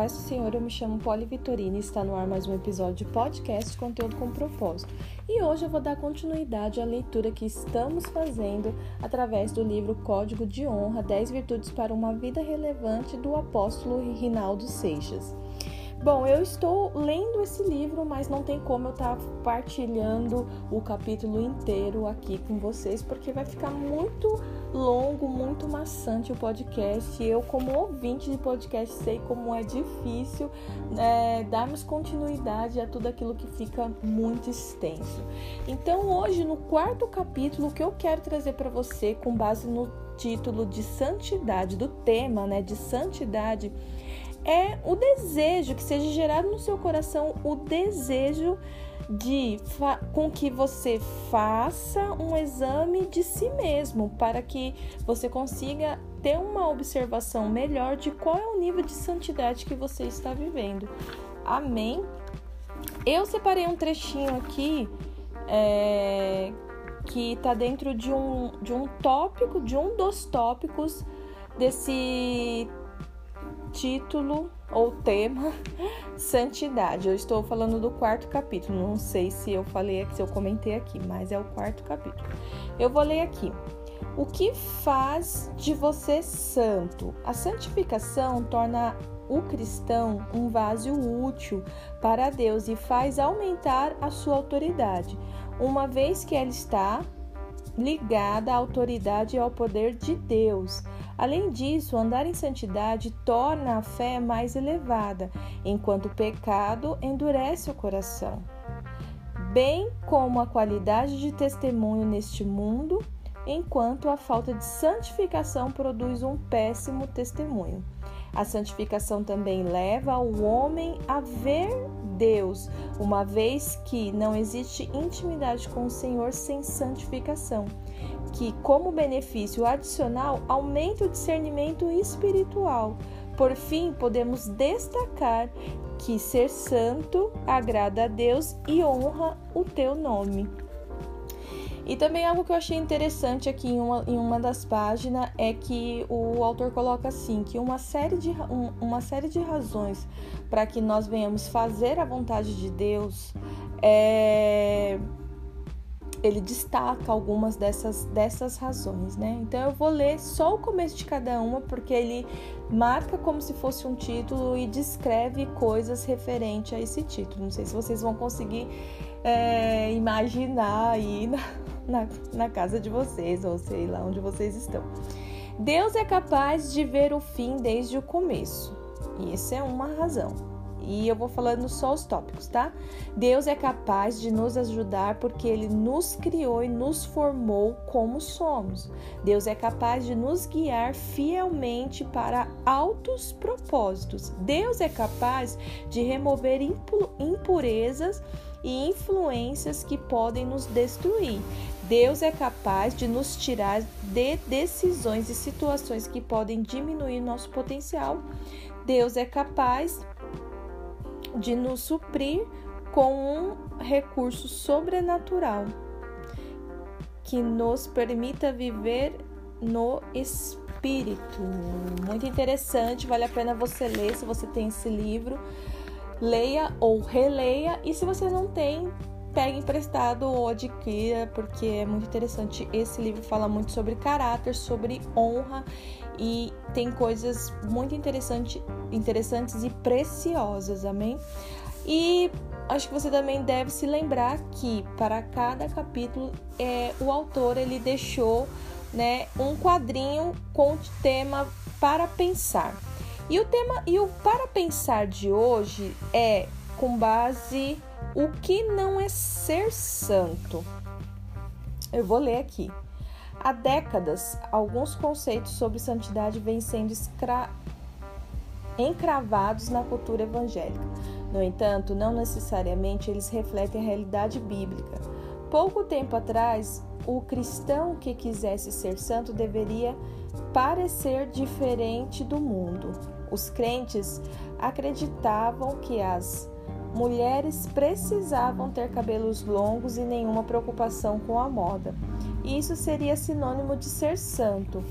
paz do Senhor, eu me chamo Poli Vitorina e está no ar mais um episódio de podcast Conteúdo com Propósito. E hoje eu vou dar continuidade à leitura que estamos fazendo através do livro Código de Honra: 10 Virtudes para uma Vida Relevante do apóstolo Rinaldo Seixas. Bom, eu estou lendo esse livro, mas não tem como eu estar partilhando o capítulo inteiro aqui com vocês, porque vai ficar muito longo, muito maçante o podcast. Eu, como ouvinte de podcast, sei como é difícil é, darmos continuidade a tudo aquilo que fica muito extenso. Então, hoje, no quarto capítulo, o que eu quero trazer para você, com base no título de santidade, do tema né, de santidade é o desejo que seja gerado no seu coração o desejo de com que você faça um exame de si mesmo para que você consiga ter uma observação melhor de qual é o nível de santidade que você está vivendo. Amém? Eu separei um trechinho aqui é, que está dentro de um, de um tópico, de um dos tópicos desse título ou tema santidade. Eu estou falando do quarto capítulo. Não sei se eu falei, se eu comentei aqui, mas é o quarto capítulo. Eu vou ler aqui. O que faz de você santo? A santificação torna o cristão um vaso útil para Deus e faz aumentar a sua autoridade, uma vez que ela está ligada à autoridade e ao poder de Deus. Além disso, andar em santidade torna a fé mais elevada, enquanto o pecado endurece o coração. Bem como a qualidade de testemunho neste mundo, enquanto a falta de santificação produz um péssimo testemunho. A santificação também leva o homem a ver Deus, uma vez que não existe intimidade com o Senhor sem santificação que, como benefício adicional, aumenta o discernimento espiritual. Por fim, podemos destacar que ser santo agrada a Deus e honra o teu nome. E também algo que eu achei interessante aqui em uma, em uma das páginas é que o autor coloca assim que uma série de, um, uma série de razões para que nós venhamos fazer a vontade de Deus é, ele destaca algumas dessas, dessas razões, né? Então eu vou ler só o começo de cada uma, porque ele marca como se fosse um título e descreve coisas referente a esse título. Não sei se vocês vão conseguir é, imaginar aí na, na, na casa de vocês, ou sei lá onde vocês estão. Deus é capaz de ver o fim desde o começo. E isso é uma razão. E eu vou falando só os tópicos, tá? Deus é capaz de nos ajudar porque ele nos criou e nos formou como somos. Deus é capaz de nos guiar fielmente para altos propósitos. Deus é capaz de remover impurezas e influências que podem nos destruir. Deus é capaz de nos tirar de decisões e situações que podem diminuir nosso potencial. Deus é capaz de nos suprir com um recurso sobrenatural que nos permita viver no espírito. Muito interessante, vale a pena você ler se você tem esse livro. Leia ou releia, e se você não tem, pegue emprestado ou adquira, porque é muito interessante. Esse livro fala muito sobre caráter, sobre honra e tem coisas muito interessante, interessantes e preciosas, amém? E acho que você também deve se lembrar que para cada capítulo é, o autor ele deixou né, um quadrinho com o tema para pensar. E o tema e o para pensar de hoje é com base o que não é ser santo. Eu vou ler aqui. Há décadas, alguns conceitos sobre santidade vêm sendo escra... encravados na cultura evangélica. No entanto, não necessariamente eles refletem a realidade bíblica. Pouco tempo atrás, o cristão que quisesse ser santo deveria parecer diferente do mundo. Os crentes acreditavam que as mulheres precisavam ter cabelos longos e nenhuma preocupação com a moda. Isso seria sinônimo de ser santo.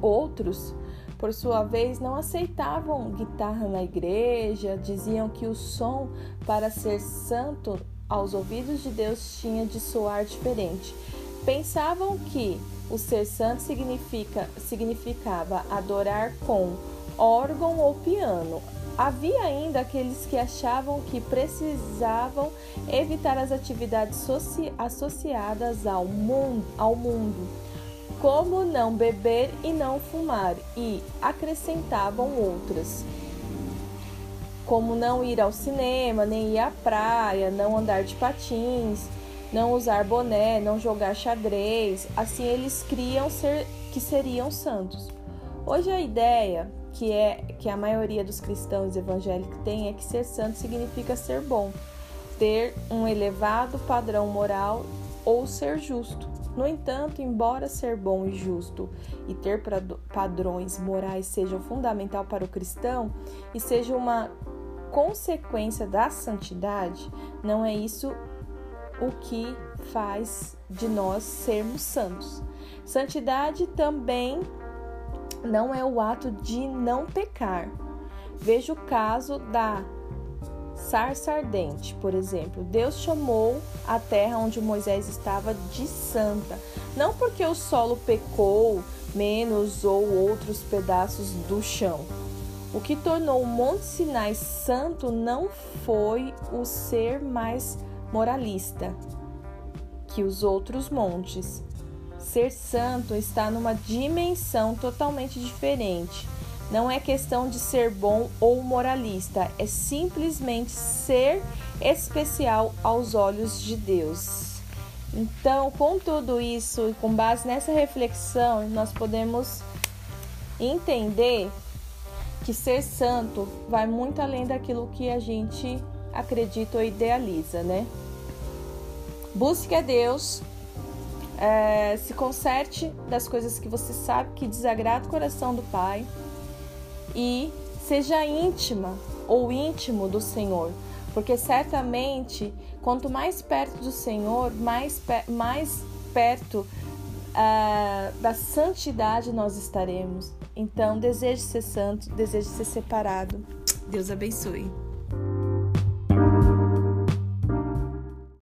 Outros por sua vez, não aceitavam guitarra na igreja, diziam que o som para ser santo aos ouvidos de Deus tinha de soar diferente. Pensavam que o ser santo significa, significava adorar com órgão ou piano. Havia ainda aqueles que achavam que precisavam evitar as atividades associadas ao mundo, como não beber e não fumar, e acrescentavam outras, como não ir ao cinema, nem ir à praia, não andar de patins, não usar boné, não jogar xadrez. Assim eles criam ser que seriam santos. Hoje a ideia que é que a maioria dos cristãos evangélicos tem é que ser santo significa ser bom, ter um elevado padrão moral ou ser justo. No entanto, embora ser bom e justo e ter padrões morais seja fundamental para o cristão e seja uma consequência da santidade, não é isso o que faz de nós sermos santos. Santidade também não é o ato de não pecar. Veja o caso da sarça ardente, por exemplo. Deus chamou a terra onde Moisés estava de santa, não porque o solo pecou menos ou outros pedaços do chão. O que tornou o Monte Sinai santo não foi o ser mais moralista que os outros montes, Ser santo está numa dimensão totalmente diferente. Não é questão de ser bom ou moralista, é simplesmente ser especial aos olhos de Deus. Então, com tudo isso e com base nessa reflexão, nós podemos entender que ser santo vai muito além daquilo que a gente acredita ou idealiza, né? Busque a Deus é, se conserte das coisas que você sabe que desagrada o coração do Pai e seja íntima ou íntimo do Senhor, porque certamente quanto mais perto do Senhor, mais, mais perto uh, da santidade nós estaremos. Então, deseje ser santo, deseje ser separado. Deus abençoe.